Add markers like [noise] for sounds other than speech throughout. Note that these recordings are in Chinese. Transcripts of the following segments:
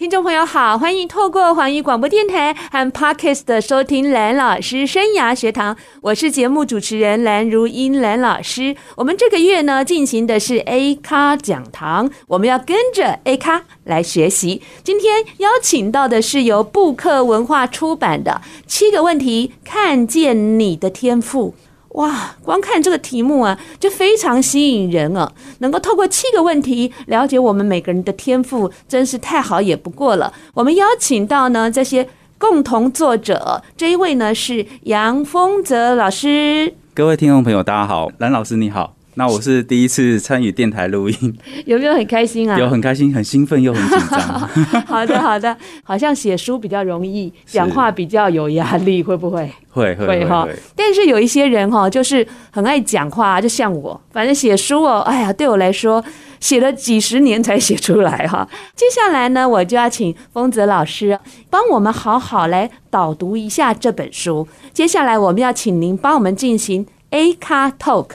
听众朋友好，欢迎透过环宇广播电台和 Podcast 的收听蓝老师生涯学堂，我是节目主持人蓝如英蓝老师。我们这个月呢进行的是 A 咖讲堂，我们要跟着 A 咖来学习。今天邀请到的是由布克文化出版的《七个问题看见你的天赋》。哇，光看这个题目啊，就非常吸引人啊！能够透过七个问题了解我们每个人的天赋，真是太好也不过了。我们邀请到呢这些共同作者，这一位呢是杨丰泽老师。各位听众朋友，大家好，蓝老师你好。那我是第一次参与电台录音，有没有很开心啊？有很开心，很兴奋又很紧张。[laughs] 好的，好的，好像写书比较容易，讲话比较有压力，会不会？会会哈。但是有一些人哈，就是很爱讲话，就像我，反正写书哦，哎呀，对我来说写了几十年才写出来哈。接下来呢，我就要请丰泽老师帮我们好好来导读一下这本书。接下来我们要请您帮我们进行 A 咖 Talk。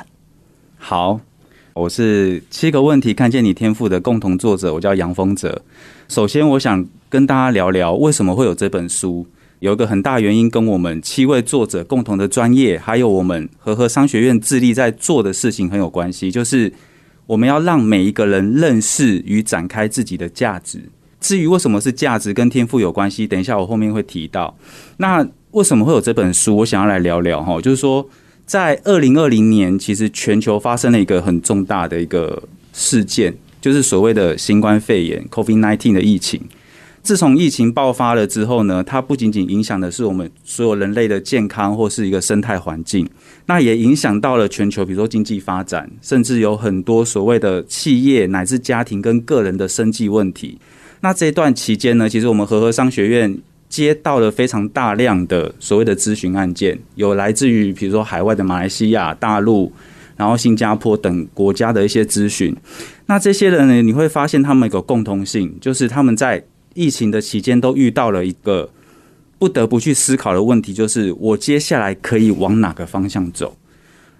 好，我是七个问题看见你天赋的共同作者，我叫杨丰泽。首先，我想跟大家聊聊为什么会有这本书。有一个很大原因跟我们七位作者共同的专业，还有我们和合商学院致力在做的事情很有关系，就是我们要让每一个人认识与展开自己的价值。至于为什么是价值跟天赋有关系，等一下我后面会提到。那为什么会有这本书？我想要来聊聊哈，就是说。在二零二零年，其实全球发生了一个很重大的一个事件，就是所谓的新冠肺炎 （COVID-19） 的疫情。自从疫情爆发了之后呢，它不仅仅影响的是我们所有人类的健康或是一个生态环境，那也影响到了全球，比如说经济发展，甚至有很多所谓的企业乃至家庭跟个人的生计问题。那这一段期间呢，其实我们和合商学院。接到了非常大量的所谓的咨询案件，有来自于比如说海外的马来西亚、大陆，然后新加坡等国家的一些咨询。那这些人呢，你会发现他们有共通性，就是他们在疫情的期间都遇到了一个不得不去思考的问题，就是我接下来可以往哪个方向走。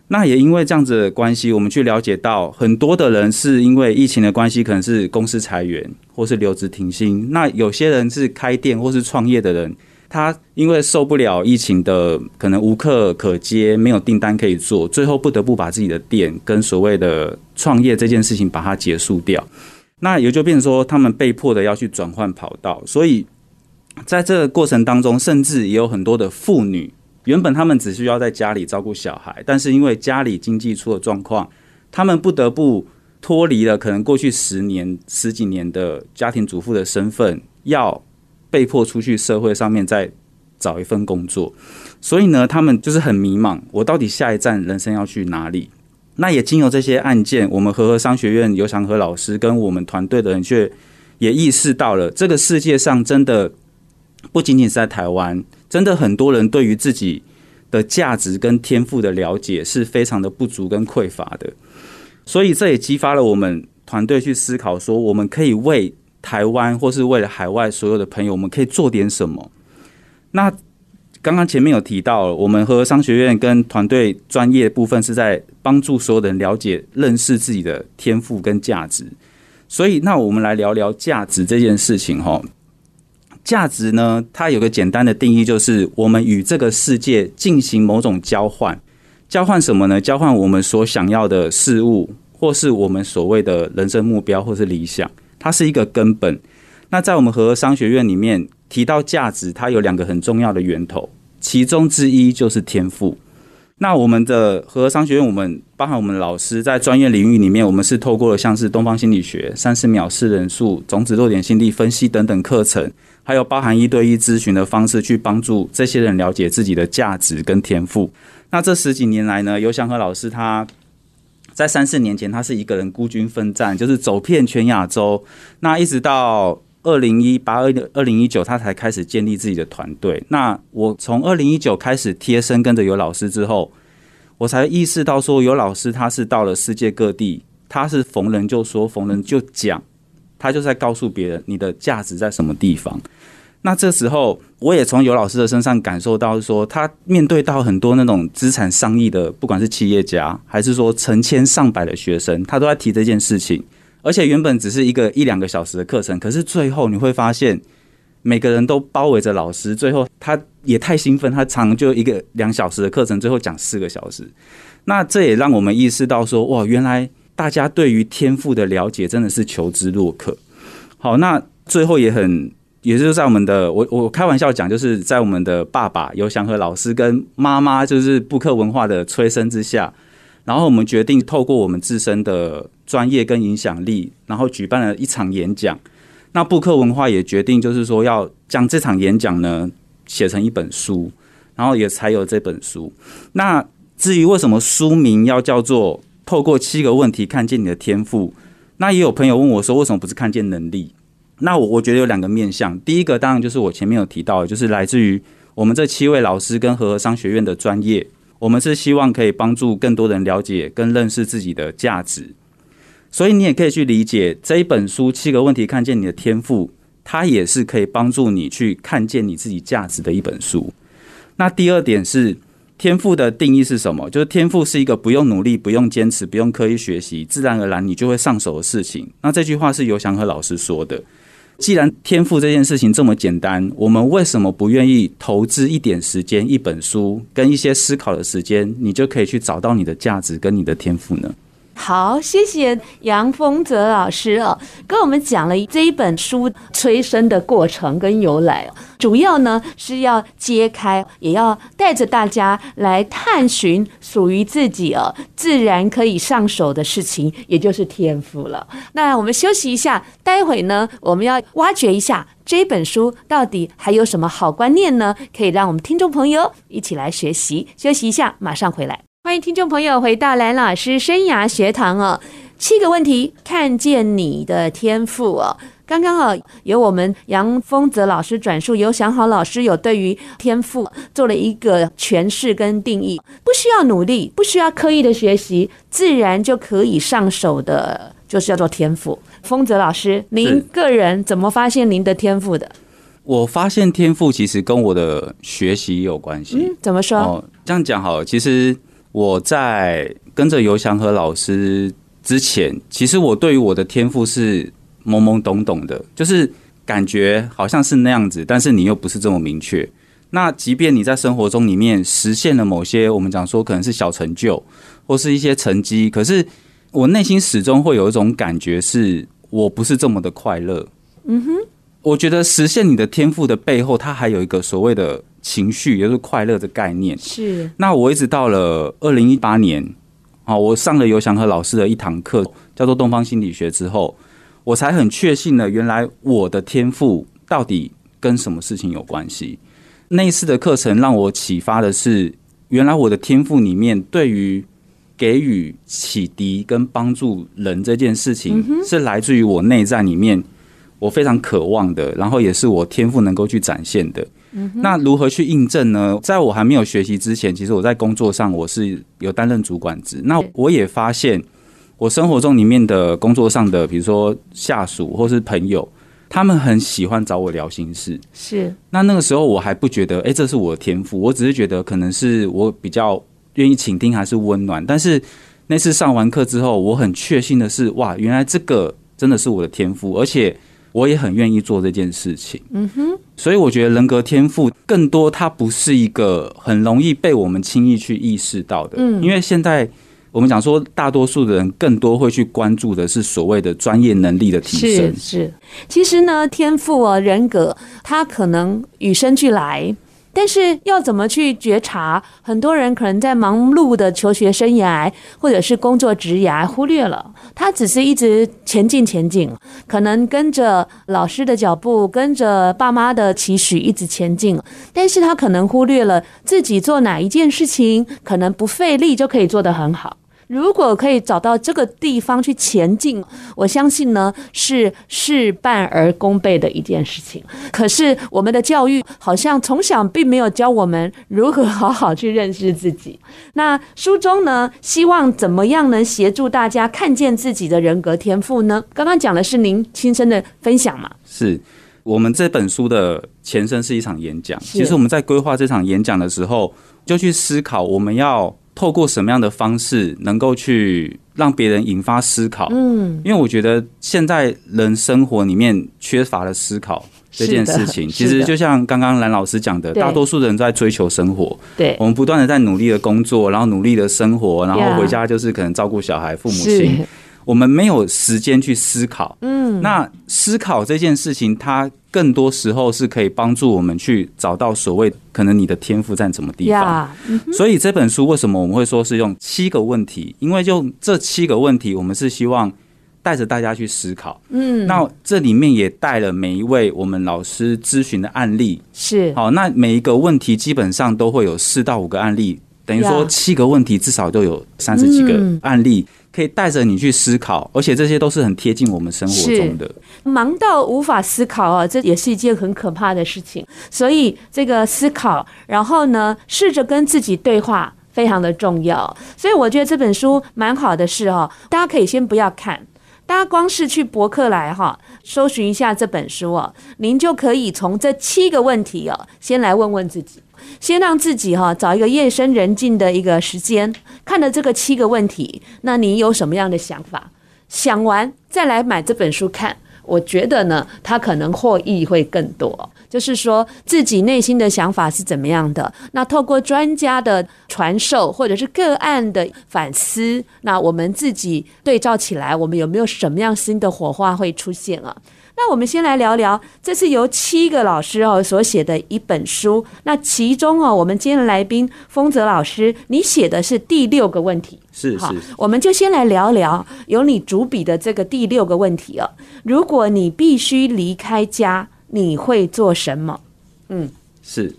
那也因为这样子的关系，我们去了解到很多的人是因为疫情的关系，可能是公司裁员或是留职停薪。那有些人是开店或是创业的人，他因为受不了疫情的可能无客可接，没有订单可以做，最后不得不把自己的店跟所谓的创业这件事情把它结束掉。那也就变成说，他们被迫的要去转换跑道。所以在这个过程当中，甚至也有很多的妇女。原本他们只需要在家里照顾小孩，但是因为家里经济出了状况，他们不得不脱离了可能过去十年、十几年的家庭主妇的身份，要被迫出去社会上面再找一份工作。所以呢，他们就是很迷茫，我到底下一站人生要去哪里？那也经由这些案件，我们和合商学院尤祥和老师跟我们团队的人，却也意识到了这个世界上真的不仅仅是在台湾。真的很多人对于自己的价值跟天赋的了解是非常的不足跟匮乏的，所以这也激发了我们团队去思考，说我们可以为台湾或是为了海外所有的朋友，我们可以做点什么。那刚刚前面有提到，我们和商学院跟团队专业部分是在帮助所有人了解、认识自己的天赋跟价值，所以那我们来聊聊价值这件事情哈。价值呢，它有个简单的定义，就是我们与这个世界进行某种交换。交换什么呢？交换我们所想要的事物，或是我们所谓的人生目标，或是理想。它是一个根本。那在我们和商学院里面提到价值，它有两个很重要的源头，其中之一就是天赋。那我们的和商学院，我们包含我们老师在专业领域里面，我们是透过了像是东方心理学、三十秒识人术、种子弱点心理分析等等课程，还有包含一对一咨询的方式，去帮助这些人了解自己的价值跟天赋。那这十几年来呢，尤祥和老师他在三四年前，他是一个人孤军奋战，就是走遍全亚洲。那一直到二零一八、二零二零一九，他才开始建立自己的团队。那我从二零一九开始贴身跟着尤老师之后，我才意识到说，尤老师他是到了世界各地，他是逢人就说，逢人就讲，他就在告诉别人你的价值在什么地方。那这时候，我也从尤老师的身上感受到，说他面对到很多那种资产上亿的，不管是企业家，还是说成千上百的学生，他都在提这件事情。而且原本只是一个一两个小时的课程，可是最后你会发现，每个人都包围着老师，最后他也太兴奋，他常就一个两小时的课程，最后讲四个小时。那这也让我们意识到说，哇，原来大家对于天赋的了解真的是求知若渴。好，那最后也很。也就是在我们的我我开玩笑讲，就是在我们的爸爸游祥和老师跟妈妈就是布克文化的催生之下，然后我们决定透过我们自身的专业跟影响力，然后举办了一场演讲。那布克文化也决定，就是说要将这场演讲呢写成一本书，然后也才有这本书。那至于为什么书名要叫做《透过七个问题看见你的天赋》，那也有朋友问我说，为什么不是看见能力？那我我觉得有两个面向，第一个当然就是我前面有提到的，就是来自于我们这七位老师跟和合商学院的专业，我们是希望可以帮助更多人了解跟认识自己的价值，所以你也可以去理解这一本书《七个问题看见你的天赋》，它也是可以帮助你去看见你自己价值的一本书。那第二点是天赋的定义是什么？就是天赋是一个不用努力、不用坚持、不用刻意学习，自然而然你就会上手的事情。那这句话是由祥和老师说的。既然天赋这件事情这么简单，我们为什么不愿意投资一点时间、一本书跟一些思考的时间，你就可以去找到你的价值跟你的天赋呢？好，谢谢杨丰泽老师哦，跟我们讲了这一本书催生的过程跟由来。主要呢是要揭开，也要带着大家来探寻属于自己哦，自然可以上手的事情，也就是天赋了。那我们休息一下，待会呢我们要挖掘一下这本书到底还有什么好观念呢？可以让我们听众朋友一起来学习。休息一下，马上回来。欢迎听众朋友回到蓝老师生涯学堂哦。七个问题，看见你的天赋哦。刚刚啊，由我们杨丰泽老师转述，有想好老师有对于天赋做了一个诠释跟定义，不需要努力，不需要刻意的学习，自然就可以上手的，就是叫做天赋。丰泽老师，您个人怎么发现您的天赋的？我发现天赋其实跟我的学习有关系。嗯，怎么说？哦，这样讲好了，其实。我在跟着游祥和老师之前，其实我对于我的天赋是懵懵懂懂的，就是感觉好像是那样子，但是你又不是这么明确。那即便你在生活中里面实现了某些我们讲说可能是小成就或是一些成绩，可是我内心始终会有一种感觉，是我不是这么的快乐。嗯哼，我觉得实现你的天赋的背后，它还有一个所谓的。情绪也就是快乐的概念。是。那我一直到了二零一八年，啊，我上了游祥和老师的一堂课，叫做东方心理学之后，我才很确信了，原来我的天赋到底跟什么事情有关系。那一次的课程让我启发的是，原来我的天赋里面对于给予启迪跟帮助人这件事情，是来自于我内在里面我非常渴望的，然后也是我天赋能够去展现的。那如何去印证呢？在我还没有学习之前，其实我在工作上我是有担任主管职。那我也发现，我生活中里面的工作上的，比如说下属或是朋友，他们很喜欢找我聊心事。是。那那个时候我还不觉得，哎，这是我的天赋。我只是觉得可能是我比较愿意倾听，还是温暖。但是那次上完课之后，我很确信的是，哇，原来这个真的是我的天赋，而且。我也很愿意做这件事情，嗯哼，所以我觉得人格天赋更多，它不是一个很容易被我们轻易去意识到的，嗯，因为现在我们讲说，大多数的人更多会去关注的是所谓的专业能力的提升，是是，其实呢，天赋啊，人格，它可能与生俱来。但是要怎么去觉察？很多人可能在忙碌的求学生涯或者是工作职涯忽略了，他只是一直前进前进，可能跟着老师的脚步，跟着爸妈的期许一直前进，但是他可能忽略了自己做哪一件事情，可能不费力就可以做得很好。如果可以找到这个地方去前进，我相信呢，是事半而功倍的一件事情。可是我们的教育好像从小并没有教我们如何好好去认识自己。[laughs] 那书中呢，希望怎么样能协助大家看见自己的人格天赋呢？刚刚讲的是您亲身的分享嘛？是。我们这本书的前身是一场演讲。其实我们在规划这场演讲的时候，就去思考我们要透过什么样的方式，能够去让别人引发思考。嗯，因为我觉得现在人生活里面缺乏了思考这件事情。其实就像刚刚蓝老师讲的，大多数人在追求生活。对，我们不断的在努力的工作，然后努力的生活，然后回家就是可能照顾小孩、父母亲。我们没有时间去思考，嗯，那思考这件事情，它更多时候是可以帮助我们去找到所谓可能你的天赋在什么地方。所以这本书为什么我们会说是用七个问题？因为就这七个问题，我们是希望带着大家去思考。嗯，那这里面也带了每一位我们老师咨询的案例，是好，那每一个问题基本上都会有四到五个案例，等于说七个问题至少都有三十几个案例。可以带着你去思考，而且这些都是很贴近我们生活中的。忙到无法思考啊，这也是一件很可怕的事情。所以这个思考，然后呢，试着跟自己对话，非常的重要。所以我觉得这本书蛮好的是哈，大家可以先不要看，大家光是去博客来哈，搜寻一下这本书哦，您就可以从这七个问题哦，先来问问自己。先让自己哈找一个夜深人静的一个时间，看了这个七个问题，那你有什么样的想法？想完再来买这本书看，我觉得呢，它可能获益会更多。就是说自己内心的想法是怎么样的，那透过专家的传授或者是个案的反思，那我们自己对照起来，我们有没有什么样新的火花会出现啊？那我们先来聊聊，这是由七个老师哦所写的一本书。那其中哦，我们今天的来宾丰泽老师，你写的是第六个问题，是是，我们就先来聊聊由你主笔的这个第六个问题哦。如果你必须离开家，你会做什么？嗯，是。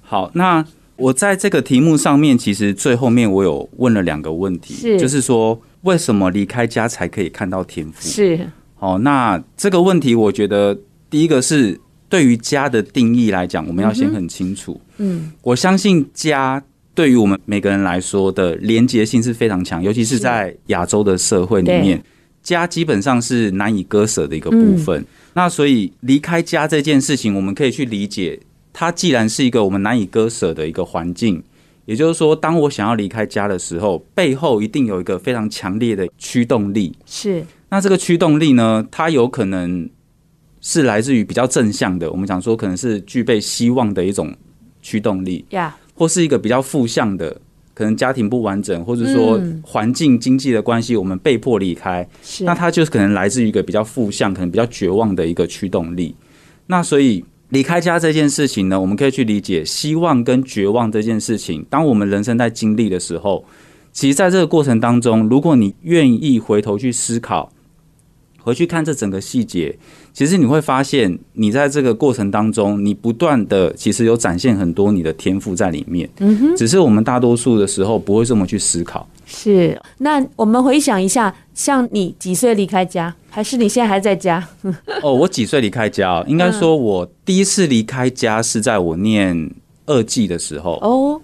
好，那我在这个题目上面，其实最后面我有问了两个问题，是，就是说为什么离开家才可以看到天赋？是。好，那这个问题，我觉得第一个是对于家的定义来讲，我们要先很清楚。嗯，我相信家对于我们每个人来说的连结性是非常强，尤其是在亚洲的社会里面，家基本上是难以割舍的一个部分。那所以离开家这件事情，我们可以去理解，它既然是一个我们难以割舍的一个环境，也就是说，当我想要离开家的时候，背后一定有一个非常强烈的驱动力。是。那这个驱动力呢，它有可能是来自于比较正向的，我们讲说可能是具备希望的一种驱动力，呀，或是一个比较负向的，可能家庭不完整，或者说环境经济的关系，我们被迫离开，那它就是可能来自于一个比较负向，可能比较绝望的一个驱动力。那所以离开家这件事情呢，我们可以去理解希望跟绝望这件事情，当我们人生在经历的时候，其实在这个过程当中，如果你愿意回头去思考。回去看这整个细节，其实你会发现，你在这个过程当中，你不断的其实有展现很多你的天赋在里面。嗯哼，只是我们大多数的时候不会这么去思考。是，那我们回想一下，像你几岁离开家，还是你现在还在家？[laughs] 哦，我几岁离开家？应该说，我第一次离开家是在我念二季的时候。哦。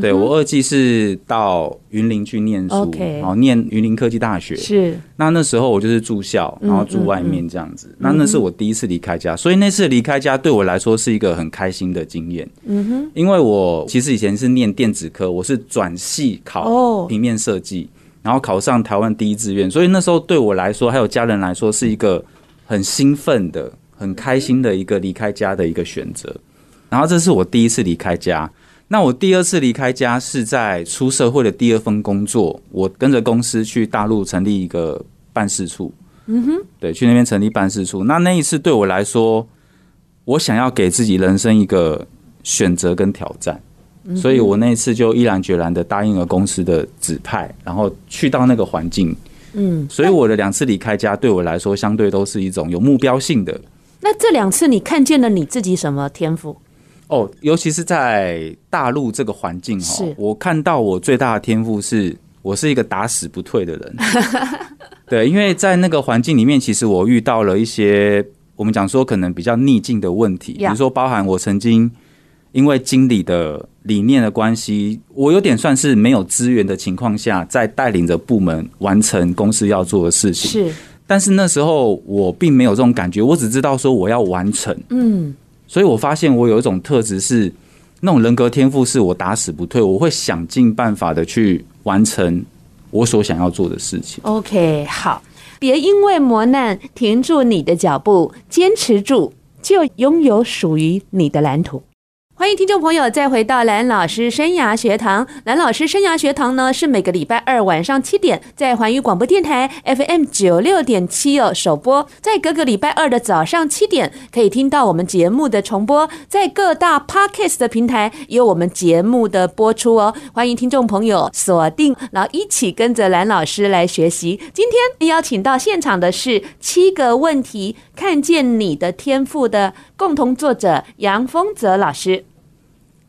对，我二技是到云林去念书然后念云林科技大学。是，那那时候我就是住校，然后住外面这样子。那那是我第一次离开家，所以那次离开家对我来说是一个很开心的经验。嗯哼，因为我其实以前是念电子科，我是转系考平面设计，然后考上台湾第一志愿，所以那时候对我来说，还有家人来说，是一个很兴奋的、很开心的一个离开家的一个选择。然后这是我第一次离开家。那我第二次离开家是在出社会的第二份工作，我跟着公司去大陆成立一个办事处。嗯哼，对，去那边成立办事处。那那一次对我来说，我想要给自己人生一个选择跟挑战，所以我那一次就毅然决然的答应了公司的指派，然后去到那个环境。嗯，所以我的两次离开家对我来说，相对都是一种有目标性的。那这两次你看见了你自己什么天赋？哦，尤其是在大陆这个环境哈，我看到我最大的天赋是我是一个打死不退的人。[laughs] 对，因为在那个环境里面，其实我遇到了一些我们讲说可能比较逆境的问题，比如说包含我曾经因为经理的理念的关系，我有点算是没有资源的情况下，在带领着部门完成公司要做的事情。是。但是那时候我并没有这种感觉，我只知道说我要完成。嗯，所以我发现我有一种特质是那种人格天赋，是我打死不退，我会想尽办法的去完成我所想要做的事情。OK，好，别因为磨难停住你的脚步，坚持住，就拥有属于你的蓝图。欢迎听众朋友再回到蓝老师生涯学堂。蓝老师生涯学堂呢，是每个礼拜二晚上七点在环宇广播电台 FM 九六点七哦首播，在各个礼拜二的早上七点可以听到我们节目的重播，在各大 Podcast 的平台有我们节目的播出哦。欢迎听众朋友锁定，然后一起跟着蓝老师来学习。今天邀请到现场的是七个问题，看见你的天赋的共同作者杨丰泽老师。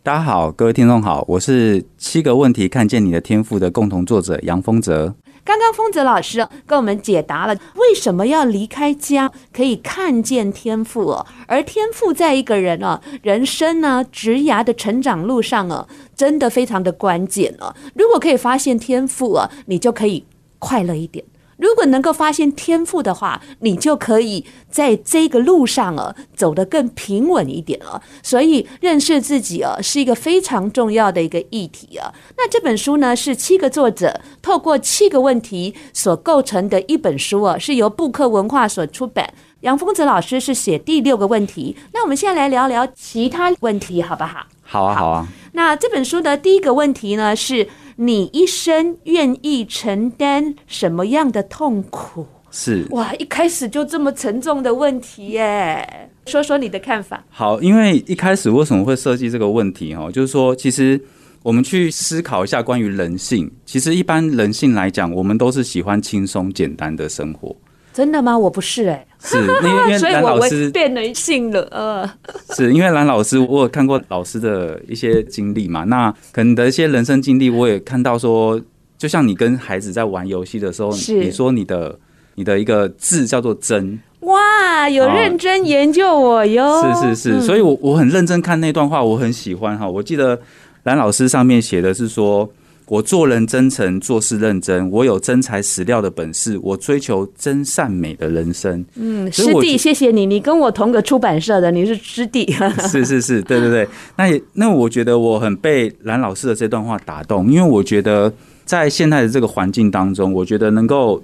大家好，各位听众好，我是七个问题看见你的天赋的共同作者杨丰泽。刚刚丰泽老师跟我们解答了为什么要离开家，可以看见天赋哦。而天赋在一个人哦人生呢职涯的成长路上哦，真的非常的关键哦。如果可以发现天赋哦，你就可以快乐一点。如果能够发现天赋的话，你就可以在这个路上啊走得更平稳一点了。所以认识自己啊是一个非常重要的一个议题啊。那这本书呢是七个作者透过七个问题所构成的一本书啊，是由布克文化所出版。杨丰泽老师是写第六个问题。那我们现在来聊聊其他问题好不好？好啊，好啊。那这本书的第一个问题呢是。你一生愿意承担什么样的痛苦？是哇，一开始就这么沉重的问题耶，说说你的看法。好，因为一开始为什么会设计这个问题？哈，就是说，其实我们去思考一下关于人性。其实一般人性来讲，我们都是喜欢轻松简单的生活。真的吗？我不是哎、欸，是因为因为 [laughs] 蓝老师变人性了，呃，[laughs] 是因为蓝老师，我有看过老师的一些经历嘛，那可能的一些人生经历，我也看到说，就像你跟孩子在玩游戏的时候，你说你的你的一个字叫做真，哇，有认真研究我哟，是是是，所以我我很认真看那段话，我很喜欢哈，我记得蓝老师上面写的是说。我做人真诚，做事认真。我有真材实料的本事，我追求真善美的人生。嗯，师弟，谢谢你，你跟我同个出版社的，你是师弟。[laughs] 是是是，对对对。那也那我觉得我很被蓝老师的这段话打动，因为我觉得在现在的这个环境当中，我觉得能够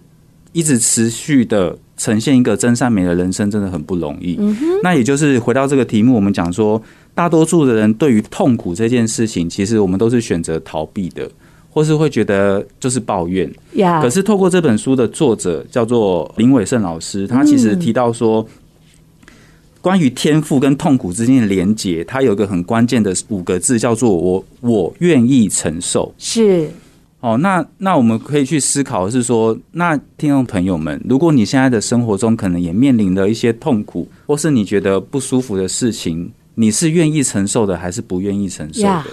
一直持续的呈现一个真善美的人生，真的很不容易。嗯哼。那也就是回到这个题目，我们讲说，大多数的人对于痛苦这件事情，其实我们都是选择逃避的。或是会觉得就是抱怨.可是透过这本书的作者叫做林伟胜老师，他其实提到说，关于天赋跟痛苦之间的连结，他有一个很关键的五个字，叫做我我愿意承受。是哦，那那我们可以去思考的是说，那听众朋友们，如果你现在的生活中可能也面临了一些痛苦，或是你觉得不舒服的事情，你是愿意承受的，还是不愿意承受的？Yeah.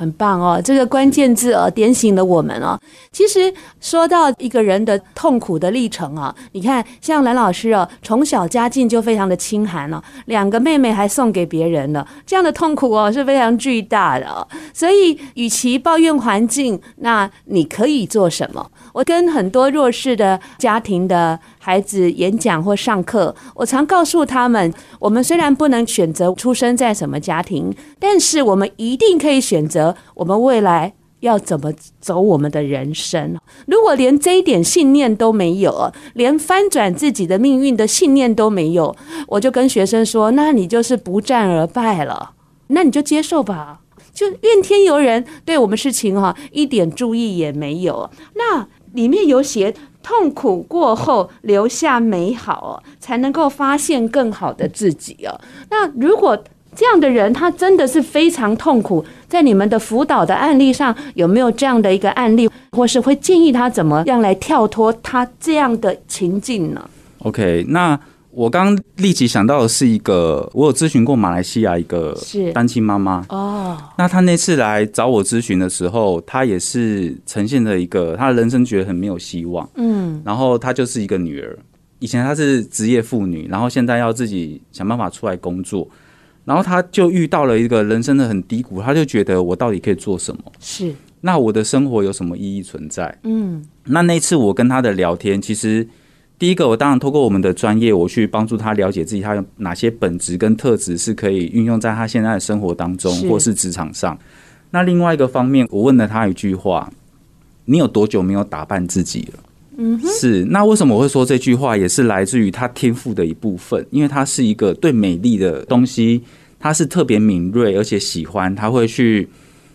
很棒哦，这个关键字哦，点醒了我们哦。其实说到一个人的痛苦的历程啊，你看像蓝老师哦，从小家境就非常的清寒哦，两个妹妹还送给别人了，这样的痛苦哦是非常巨大的哦。所以，与其抱怨环境，那你可以做什么？我跟很多弱势的家庭的孩子演讲或上课，我常告诉他们：我们虽然不能选择出生在什么家庭，但是我们一定可以选择我们未来要怎么走我们的人生。如果连这一点信念都没有，连翻转自己的命运的信念都没有，我就跟学生说：那你就是不战而败了。那你就接受吧，就怨天尤人，对我们事情哈一点注意也没有。那里面有写。痛苦过后留下美好哦，才能够发现更好的自己哦。那如果这样的人，他真的是非常痛苦，在你们的辅导的案例上，有没有这样的一个案例，或是会建议他怎么样来跳脱他这样的情境呢？OK，那。我刚立即想到的是一个，我有咨询过马来西亚一个单亲妈妈哦。那她那次来找我咨询的时候，她也是呈现了一个她的人生觉得很没有希望。嗯，然后她就是一个女儿，以前她是职业妇女，然后现在要自己想办法出来工作，然后她就遇到了一个人生的很低谷，她就觉得我到底可以做什么？是，那我的生活有什么意义存在？嗯，那那次我跟她的聊天，其实。第一个，我当然透过我们的专业，我去帮助他了解自己，他有哪些本质跟特质是可以运用在他现在的生活当中，或是职场上。那另外一个方面，我问了他一句话：你有多久没有打扮自己了？嗯哼，是。那为什么我会说这句话？也是来自于他天赋的一部分，因为他是一个对美丽的东西，他是特别敏锐，而且喜欢，他会去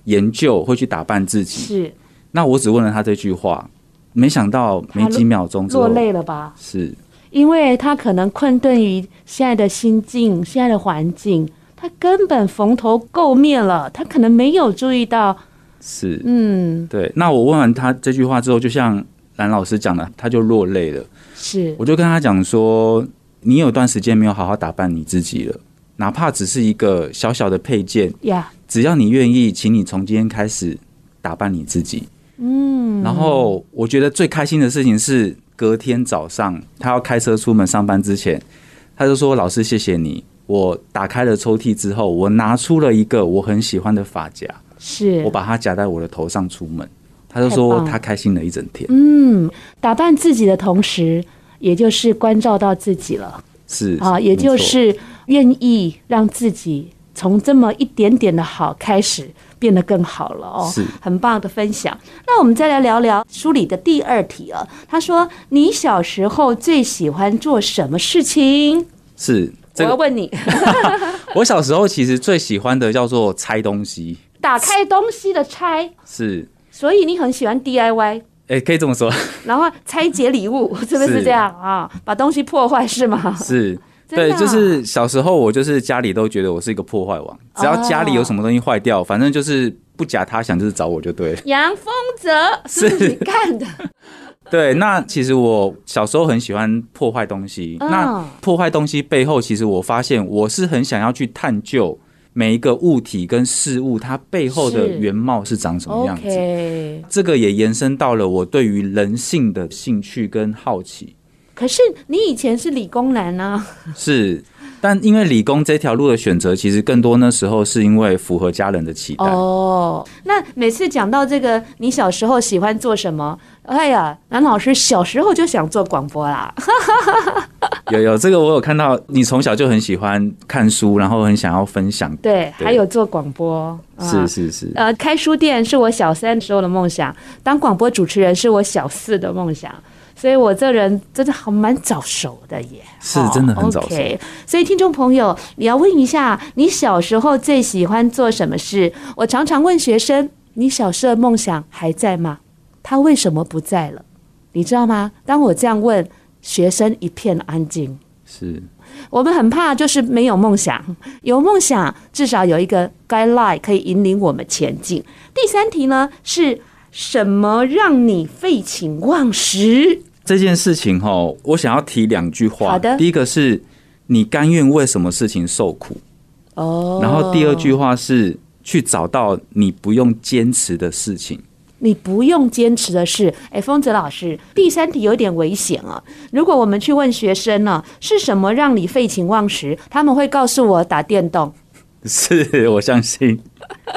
研究，会去打扮自己。是。那我只问了他这句话。没想到没几秒钟落泪了吧？是，因为他可能困顿于现在的心境、现在的环境，他根本蓬头垢面了，他可能没有注意到。是，嗯，对。那我问完他这句话之后，就像蓝老师讲的，他就落泪了。是，我就跟他讲说，你有段时间没有好好打扮你自己了，哪怕只是一个小小的配件呀.只要你愿意，请你从今天开始打扮你自己。嗯，然后我觉得最开心的事情是隔天早上他要开车出门上班之前，他就说：“老师，谢谢你。”我打开了抽屉之后，我拿出了一个我很喜欢的发夹，是我把它夹在我的头上出门。他就说他开心了一整天。嗯，打扮自己的同时，也就是关照到自己了。是啊，也就是愿意让自己从这么一点点的好开始。变得更好了哦，是很棒的分享。那我们再来聊聊书里的第二题啊。他说：“你小时候最喜欢做什么事情？”是，这个、我要问你。[laughs] 我小时候其实最喜欢的叫做拆东西，打开东西的拆。是，所以你很喜欢 DIY。哎、欸，可以这么说。然后拆解礼物，是不是这样啊？把东西破坏是吗？是。对，就是小时候我就是家里都觉得我是一个破坏王，只要家里有什么东西坏掉，反正就是不假他想，就是找我就对了。杨丰泽是你干的？[laughs] 对，那其实我小时候很喜欢破坏东西。那破坏东西背后，其实我发现我是很想要去探究每一个物体跟事物它背后的原貌是长什么样子。这个也延伸到了我对于人性的兴趣跟好奇。可是你以前是理工男啊，是，但因为理工这条路的选择，其实更多那时候是因为符合家人的期待。哦，那每次讲到这个，你小时候喜欢做什么？哎呀，南老师小时候就想做广播啦。[laughs] 有有，这个我有看到，你从小就很喜欢看书，然后很想要分享。对，对还有做广播。是是是。呃，开书店是我小三时候的梦想，当广播主持人是我小四的梦想。所以我这人真的好蛮早熟的耶，是真的很早熟。所以听众朋友，你要问一下，你小时候最喜欢做什么事？我常常问学生，你小时候的梦想还在吗？他为什么不在了？你知道吗？当我这样问，学生一片安静。是我们很怕，就是没有梦想。有梦想，至少有一个 guideline 可以引领我们前进。第三题呢是。什么让你废寝忘食？这件事情哈，我想要提两句话。好的，第一个是你甘愿为什么事情受苦哦，然后第二句话是去找到你不用坚持的事情。你不用坚持的事，哎，丰泽老师，第三题有点危险啊。如果我们去问学生呢，是什么让你废寝忘食？他们会告诉我打电动。[laughs] 是我相信。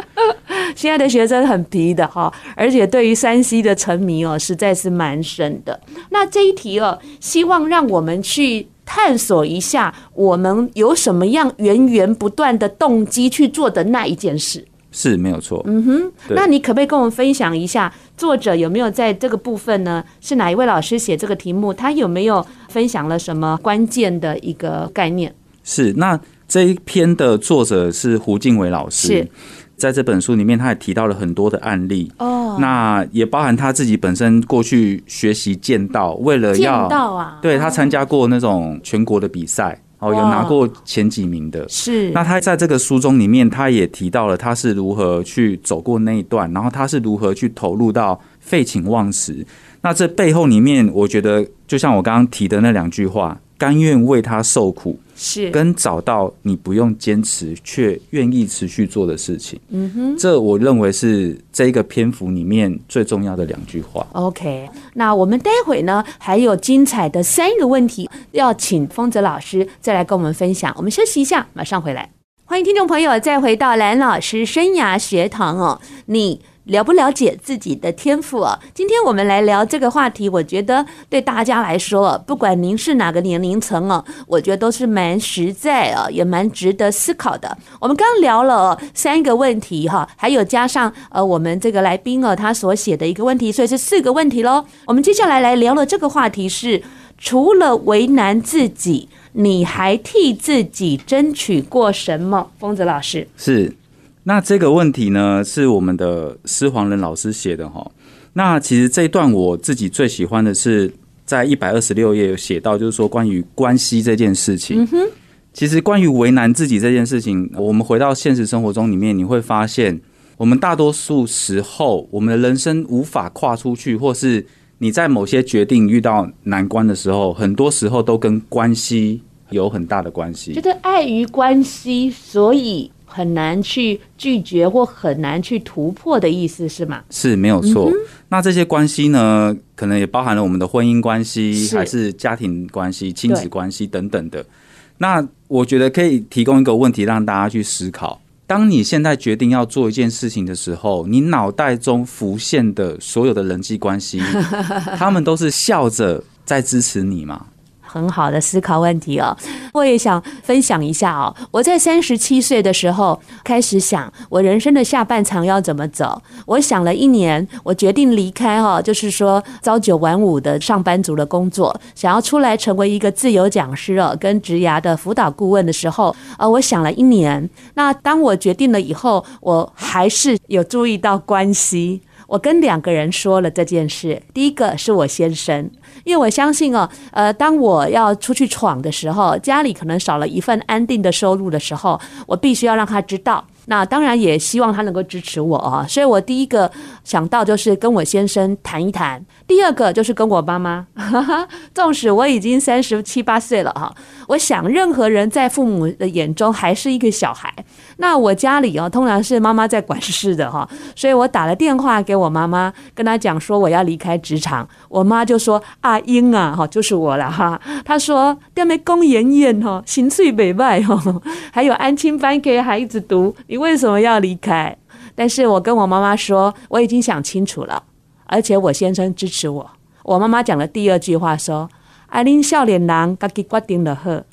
[laughs] 现在的学生很皮的哈，而且对于山西的沉迷哦，实在是蛮深的。那这一题哦，希望让我们去探索一下，我们有什么样源源不断的动机去做的那一件事，是没有错。嗯哼，那你可不可以跟我们分享一下，作者有没有在这个部分呢？是哪一位老师写这个题目？他有没有分享了什么关键的一个概念？是，那这一篇的作者是胡静伟老师。是。在这本书里面，他也提到了很多的案例哦，那也包含他自己本身过去学习剑道，为了要剑道啊，对，他参加过那种全国的比赛，哦，有拿过前几名的。是，那他在这个书中里面，他也提到了他是如何去走过那一段，然后他是如何去投入到废寝忘食。那这背后里面，我觉得就像我刚刚提的那两句话。甘愿为他受苦，是跟找到你不用坚持却愿意持续做的事情。嗯哼，这我认为是这一个篇幅里面最重要的两句话。OK，那我们待会呢还有精彩的三个问题要请丰泽老师再来跟我们分享。我们休息一下，马上回来。欢迎听众朋友再回到蓝老师生涯学堂哦。你了不了解自己的天赋啊？今天我们来聊这个话题，我觉得对大家来说，不管您是哪个年龄层哦，我觉得都是蛮实在啊，也蛮值得思考的。我们刚聊了三个问题哈，还有加上呃我们这个来宾哦他所写的一个问题，所以是四个问题喽。我们接下来来聊了这个话题是，除了为难自己，你还替自己争取过什么？丰泽老师是。那这个问题呢，是我们的施黄仁老师写的哈。那其实这一段我自己最喜欢的是在一百二十六页有写到，就是说关于关系这件事情。其实关于为难自己这件事情，我们回到现实生活中里面，你会发现，我们大多数时候，我们的人生无法跨出去，或是你在某些决定遇到难关的时候，很多时候都跟关系有很大的关系。觉得碍于关系，所以。很难去拒绝或很难去突破的意思是吗？是没有错。嗯、那这些关系呢，可能也包含了我们的婚姻关系，还是家庭关系、亲子关系等等的。那我觉得可以提供一个问题让大家去思考：当你现在决定要做一件事情的时候，你脑袋中浮现的所有的人际关系，[laughs] 他们都是笑着在支持你吗？很好的思考问题哦，我也想分享一下哦。我在三十七岁的时候开始想，我人生的下半场要怎么走。我想了一年，我决定离开哈，就是说朝九晚五的上班族的工作，想要出来成为一个自由讲师哦，跟职涯的辅导顾问的时候，呃，我想了一年。那当我决定了以后，我还是有注意到关系。我跟两个人说了这件事，第一个是我先生。因为我相信哦，呃，当我要出去闯的时候，家里可能少了一份安定的收入的时候，我必须要让他知道。那当然也希望他能够支持我啊，所以我第一个想到就是跟我先生谈一谈，第二个就是跟我妈妈。[laughs] 纵使我已经三十七八岁了哈，我想任何人在父母的眼中还是一个小孩。那我家里哦，通常是妈妈在管事的哈，所以我打了电话给我妈妈，跟她讲说我要离开职场，我妈就说阿英啊哈，就是我了哈。她说店妹公妍妍哈，心碎北外哈，还有安亲班给孩子读。为什么要离开？但是我跟我妈妈说，我已经想清楚了，而且我先生支持我。我妈妈讲了第二句话说：“爱玲笑脸郎，自己决定了呵。”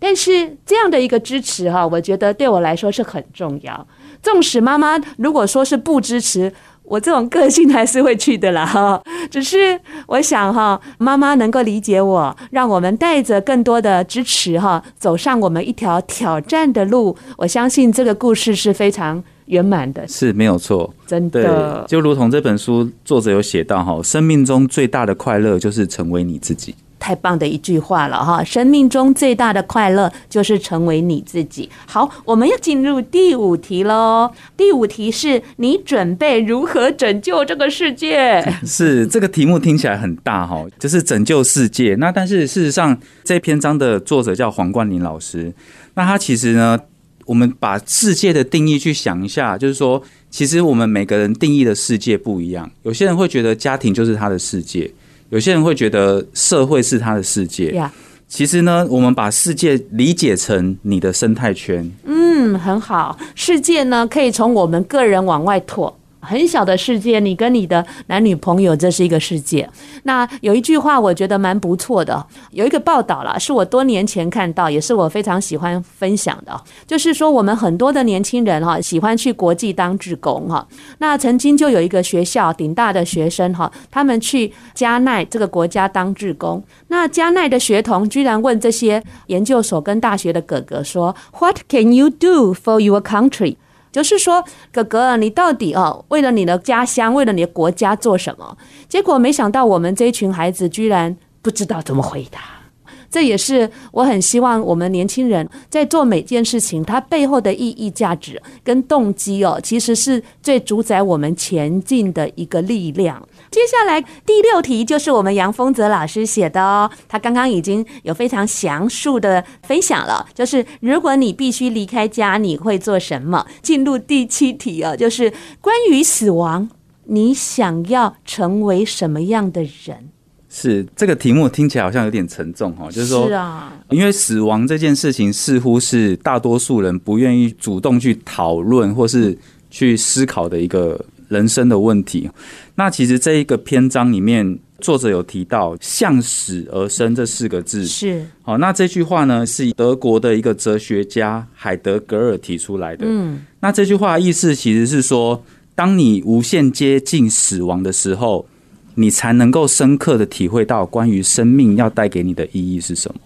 但是这样的一个支持哈，我觉得对我来说是很重要。纵使妈妈如果说是不支持，我这种个性还是会去的啦哈。只是我想哈，妈妈能够理解我，让我们带着更多的支持哈，走上我们一条挑战的路。我相信这个故事是非常圆满的，是没有错，真的。就如同这本书作者有写到哈，生命中最大的快乐就是成为你自己。太棒的一句话了哈！生命中最大的快乐就是成为你自己。好，我们要进入第五题喽。第五题是你准备如何拯救这个世界？[laughs] 是这个题目听起来很大哈，就是拯救世界。那但是事实上，这篇章的作者叫黄冠霖老师。那他其实呢，我们把世界的定义去想一下，就是说，其实我们每个人定义的世界不一样。有些人会觉得家庭就是他的世界。有些人会觉得社会是他的世界，Yeah. 其实呢，我们把世界理解成你的生态圈。嗯，很好，世界呢可以从我们个人往外拓。很小的世界，你跟你的男女朋友，这是一个世界。那有一句话，我觉得蛮不错的。有一个报道了，是我多年前看到，也是我非常喜欢分享的。就是说，我们很多的年轻人哈，喜欢去国际当志工哈。那曾经就有一个学校顶大的学生哈，他们去加奈这个国家当志工。那加奈的学童居然问这些研究所跟大学的哥哥说：“What can you do for your country？” 就是说，哥哥，你到底哦，为了你的家乡，为了你的国家做什么？结果没想到，我们这群孩子居然不知道怎么回答。这也是我很希望我们年轻人在做每件事情，它背后的意义、价值跟动机哦，其实是最主宰我们前进的一个力量。接下来第六题就是我们杨丰泽老师写的哦，他刚刚已经有非常详述的分享了，就是如果你必须离开家，你会做什么？进入第七题啊，就是关于死亡，你想要成为什么样的人？是这个题目听起来好像有点沉重哈，就是说，是啊，因为死亡这件事情似乎是大多数人不愿意主动去讨论或是去思考的一个人生的问题。那其实这一个篇章里面，作者有提到“向死而生”这四个字，是好。那这句话呢，是德国的一个哲学家海德格尔提出来的。嗯，那这句话的意思其实是说，当你无限接近死亡的时候，你才能够深刻的体会到关于生命要带给你的意义是什么。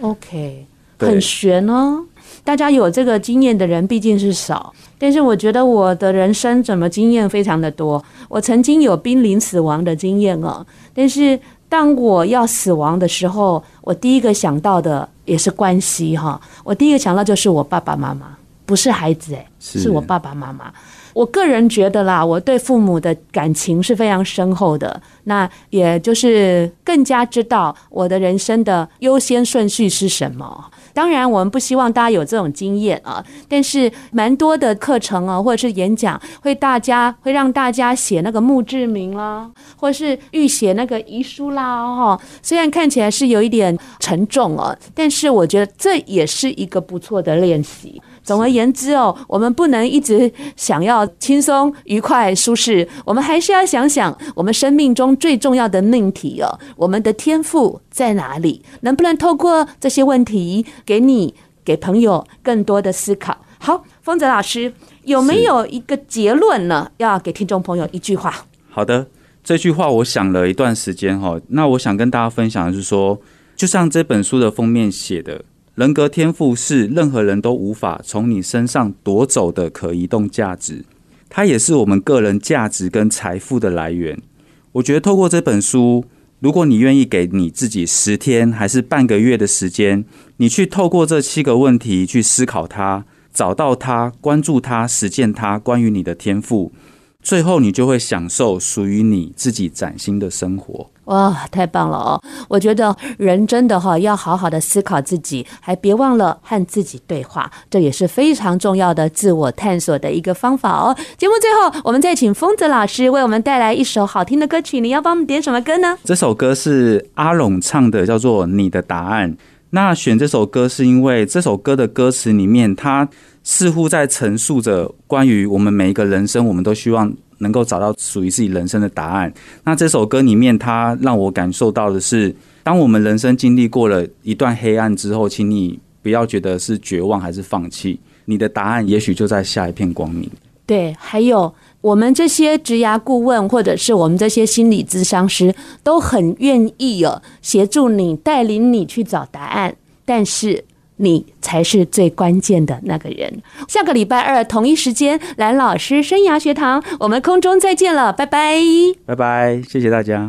OK，很玄哦。大家有这个经验的人毕竟是少，但是我觉得我的人生怎么经验非常的多。我曾经有濒临死亡的经验哦，但是当我要死亡的时候，我第一个想到的也是关系哈。我第一个想到就是我爸爸妈妈，不是孩子诶，是我爸爸妈妈。我个人觉得啦，我对父母的感情是非常深厚的。那也就是更加知道我的人生的优先顺序是什么。当然，我们不希望大家有这种经验啊。但是，蛮多的课程啊，或者是演讲，会大家会让大家写那个墓志铭啦，或是预写那个遗书啦。哈，虽然看起来是有一点沉重啊，但是我觉得这也是一个不错的练习。总而言之哦，我们不能一直想要轻松、愉快、舒适，我们还是要想想我们生命中最重要的命题哦，我们的天赋在哪里？能不能透过这些问题，给你、给朋友更多的思考？好，丰泽老师有没有一个结论呢？要给听众朋友一句话。好的，这句话我想了一段时间哈，那我想跟大家分享的是说，就像这本书的封面写的。人格天赋是任何人都无法从你身上夺走的可移动价值，它也是我们个人价值跟财富的来源。我觉得透过这本书，如果你愿意给你自己十天还是半个月的时间，你去透过这七个问题去思考它，找到它，关注它，实践它，关于你的天赋。最后，你就会享受属于你自己崭新的生活。哇，太棒了哦！我觉得人真的哈要好好的思考自己，还别忘了和自己对话，这也是非常重要的自我探索的一个方法哦。节目最后，我们再请疯子老师为我们带来一首好听的歌曲。你要帮我们点什么歌呢？这首歌是阿龙唱的，叫做《你的答案》。那选这首歌是因为这首歌的歌词里面，它似乎在陈述着关于我们每一个人生，我们都希望能够找到属于自己人生的答案。那这首歌里面，它让我感受到的是，当我们人生经历过了一段黑暗之后，请你不要觉得是绝望还是放弃，你的答案也许就在下一片光明。对，还有我们这些职涯顾问，或者是我们这些心理咨商师，都很愿意哦，协助你，带领你去找答案。但是你才是最关键的那个人。下个礼拜二同一时间，蓝老师生涯学堂，我们空中再见了，拜拜，拜拜，谢谢大家。